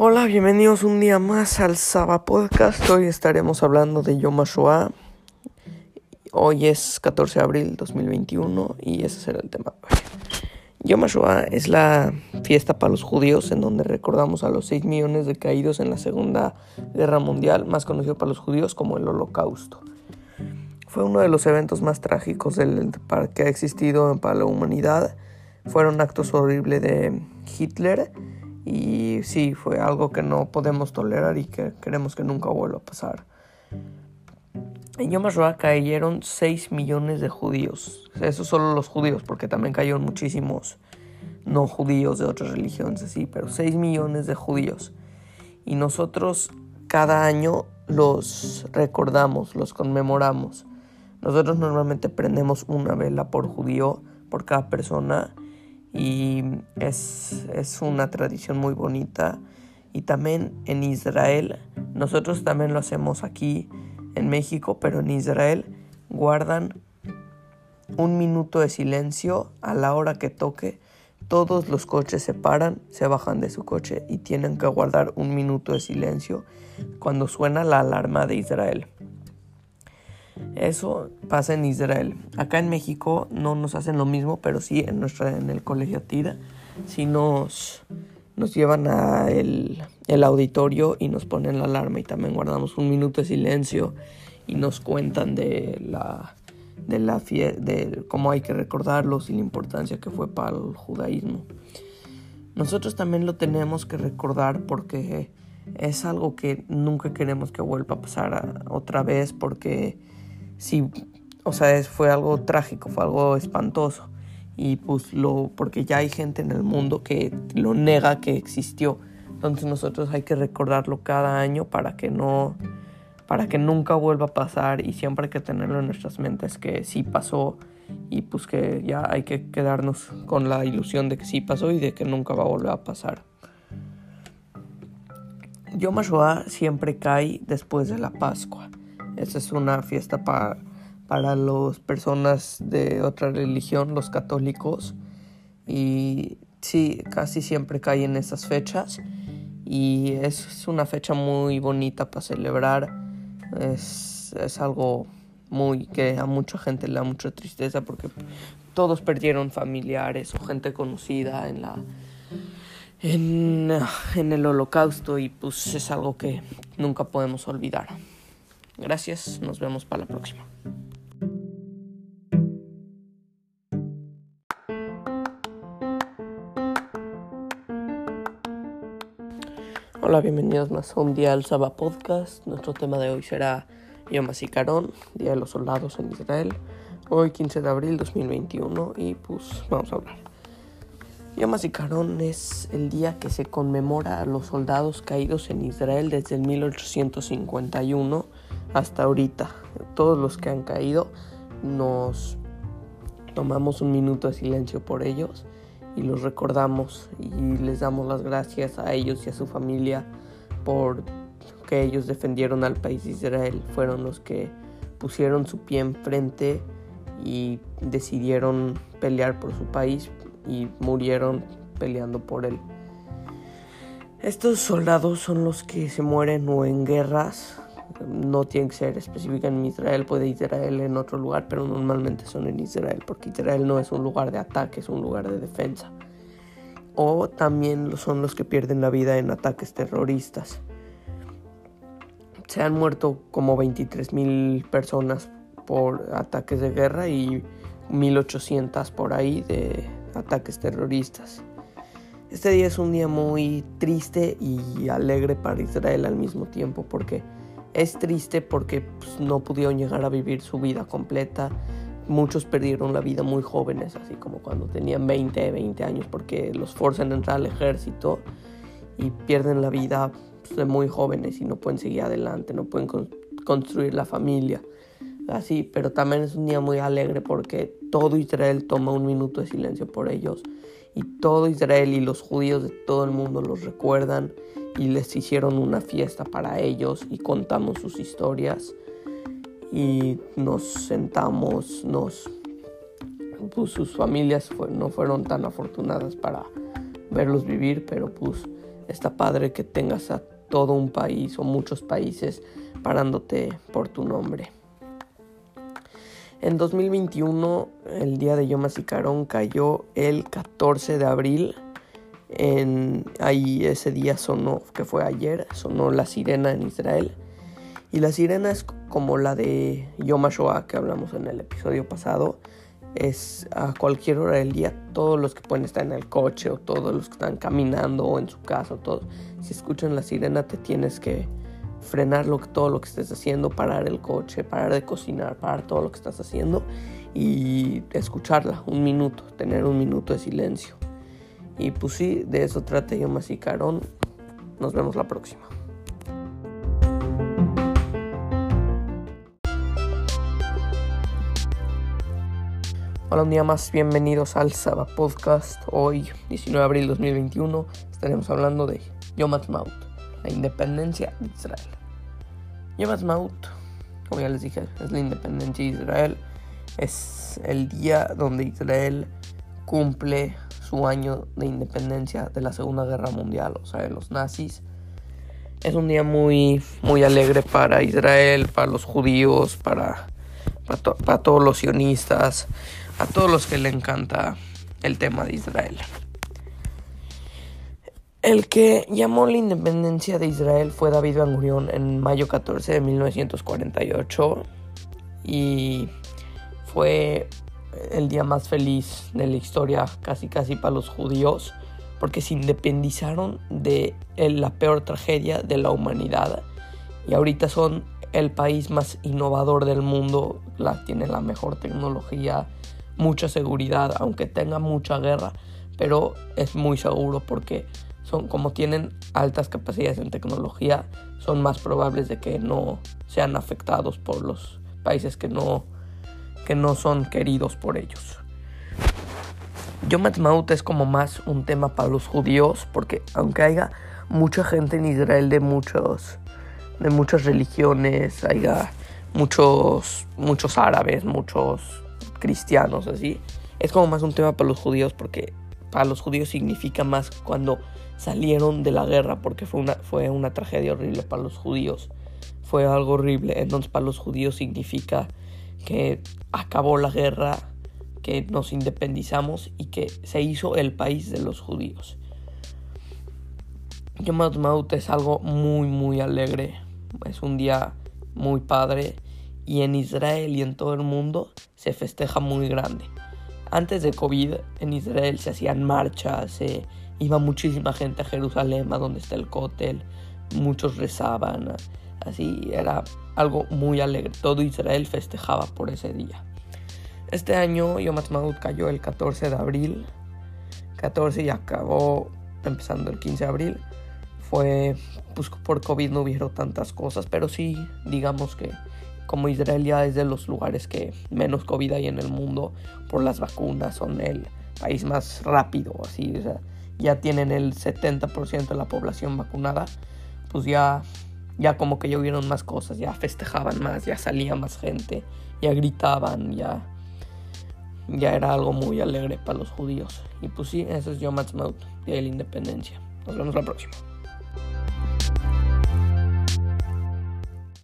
Hola, bienvenidos un día más al Saba Podcast. Hoy estaremos hablando de Yom HaShoah. Hoy es 14 de abril 2021 y ese será el tema. Yom HaShoah es la fiesta para los judíos en donde recordamos a los 6 millones de caídos en la Segunda Guerra Mundial, más conocido para los judíos como el Holocausto. Fue uno de los eventos más trágicos del, que ha existido para la humanidad. Fueron actos horribles de Hitler y sí, fue algo que no podemos tolerar y que queremos que nunca vuelva a pasar. En Yom HaShoah cayeron 6 millones de judíos. Eso solo los judíos, porque también cayeron muchísimos no judíos de otras religiones, así, pero 6 millones de judíos. Y nosotros cada año los recordamos, los conmemoramos. Nosotros normalmente prendemos una vela por judío, por cada persona, y es, es una tradición muy bonita. Y también en Israel, nosotros también lo hacemos aquí en México, pero en Israel guardan un minuto de silencio a la hora que toque. Todos los coches se paran, se bajan de su coche y tienen que guardar un minuto de silencio cuando suena la alarma de Israel. Eso pasa en Israel. Acá en México no nos hacen lo mismo, pero sí en, nuestra, en el colegio Tira, sí nos, nos llevan a el, el, auditorio y nos ponen la alarma y también guardamos un minuto de silencio y nos cuentan de la de la de cómo hay que recordarlos y la importancia que fue para el judaísmo. Nosotros también lo tenemos que recordar porque es algo que nunca queremos que vuelva a pasar otra vez porque sí, o sea, fue algo trágico, fue algo espantoso. Y pues lo, porque ya hay gente en el mundo que lo nega que existió. Entonces nosotros hay que recordarlo cada año para que no, para que nunca vuelva a pasar y siempre hay que tenerlo en nuestras mentes que sí pasó y pues que ya hay que quedarnos con la ilusión de que sí pasó y de que nunca va a volver a pasar. Yom HaShoah siempre cae después de la Pascua. Esa es una fiesta para, para las personas de otra religión, los católicos. Y sí, casi siempre cae en esas fechas. Y es una fecha muy bonita para celebrar. Es, es algo muy que a mucha gente le da mucha tristeza porque todos perdieron familiares o gente conocida en la en, en el holocausto y pues es algo que nunca podemos olvidar. Gracias, nos vemos para la próxima. Hola, bienvenidos más a un día al Saba Podcast. Nuestro tema de hoy será Yom HaZikaron, Día de los Soldados en Israel. Hoy 15 de abril 2021 y pues vamos a hablar. Yom HaZikaron es el día que se conmemora a los soldados caídos en Israel desde el 1851 hasta ahorita. Todos los que han caído nos tomamos un minuto de silencio por ellos y los recordamos y les damos las gracias a ellos y a su familia por que ellos defendieron al país de Israel. Fueron los que pusieron su pie enfrente y decidieron pelear por su país y murieron peleando por él. Estos soldados son los que se mueren o en guerras no tiene que ser específica en Israel, puede Israel en otro lugar, pero normalmente son en Israel, porque Israel no es un lugar de ataque, es un lugar de defensa. O también son los que pierden la vida en ataques terroristas. Se han muerto como 23 mil personas por ataques de guerra y 1800 por ahí de ataques terroristas. Este día es un día muy triste y alegre para Israel al mismo tiempo porque es triste porque pues, no pudieron llegar a vivir su vida completa. Muchos perdieron la vida muy jóvenes, así como cuando tenían 20, 20 años, porque los forzan a entrar al ejército y pierden la vida pues, de muy jóvenes y no pueden seguir adelante, no pueden construir la familia. Así, pero también es un día muy alegre porque todo Israel toma un minuto de silencio por ellos y todo Israel y los judíos de todo el mundo los recuerdan y les hicieron una fiesta para ellos y contamos sus historias y nos sentamos, nos pues sus familias no fueron tan afortunadas para verlos vivir, pero pues está padre que tengas a todo un país o muchos países parándote por tu nombre. En 2021, el día de Yom HaZikaron cayó el 14 de abril. En, ahí ese día sonó, que fue ayer, sonó la sirena en Israel. Y la sirena es como la de Yom HaShoah que hablamos en el episodio pasado. Es a cualquier hora del día, todos los que pueden estar en el coche o todos los que están caminando o en su casa, todos. Si escuchan la sirena te tienes que frenar todo lo que estés haciendo, parar el coche, parar de cocinar, parar todo lo que estás haciendo y escucharla un minuto, tener un minuto de silencio. Y pues sí, de eso trata yo más y Carón. Nos vemos la próxima. Hola un día más, bienvenidos al Saba Podcast. Hoy, 19 de abril de 2021, estaremos hablando de Yom Ha'atzmaut, la independencia de Israel. Yom Ha'atzmaut, como ya les dije, es la independencia de Israel. Es el día donde Israel cumple su año de independencia de la Segunda Guerra Mundial, o sea, de los nazis. Es un día muy, muy alegre para Israel, para los judíos, para, para, todos los sionistas, a todos los que le encanta el tema de Israel. El que llamó la independencia de Israel fue David Ben Gurion en mayo 14 de 1948 y fue el día más feliz de la historia casi casi para los judíos porque se independizaron de la peor tragedia de la humanidad y ahorita son el país más innovador del mundo, la, tiene la mejor tecnología, mucha seguridad, aunque tenga mucha guerra, pero es muy seguro porque son como tienen altas capacidades en tecnología, son más probables de que no sean afectados por los países que no, que no son queridos por ellos. Yom Ha'atzmaut es como más un tema para los judíos, porque aunque haya mucha gente en Israel de muchos de muchas religiones, haya muchos muchos árabes, muchos cristianos así, es como más un tema para los judíos porque para los judíos significa más cuando salieron de la guerra porque fue una, fue una tragedia horrible para los judíos. Fue algo horrible. Entonces para los judíos significa que acabó la guerra, que nos independizamos y que se hizo el país de los judíos. Yom Ha'atzmaut es algo muy muy alegre. Es un día muy padre y en Israel y en todo el mundo se festeja muy grande. Antes de COVID en Israel se hacían marchas, se iba muchísima gente a Jerusalén, a donde está el cótel, muchos rezaban, así era algo muy alegre. Todo Israel festejaba por ese día. Este año Yom Ha'atzmaut cayó el 14 de abril, 14 y acabó empezando el 15 de abril. Fue, pues por COVID no hubieron tantas cosas, pero sí, digamos que como Israel ya es de los lugares que menos COVID hay en el mundo por las vacunas, son el país más rápido, así, o sea, ya tienen el 70% de la población vacunada, pues ya, ya como que ya más cosas, ya festejaban más, ya salía más gente, ya gritaban, ya, ya era algo muy alegre para los judíos. Y pues sí, eso es Yom Ha'atzmaut, Día de la Independencia. Nos vemos la próxima.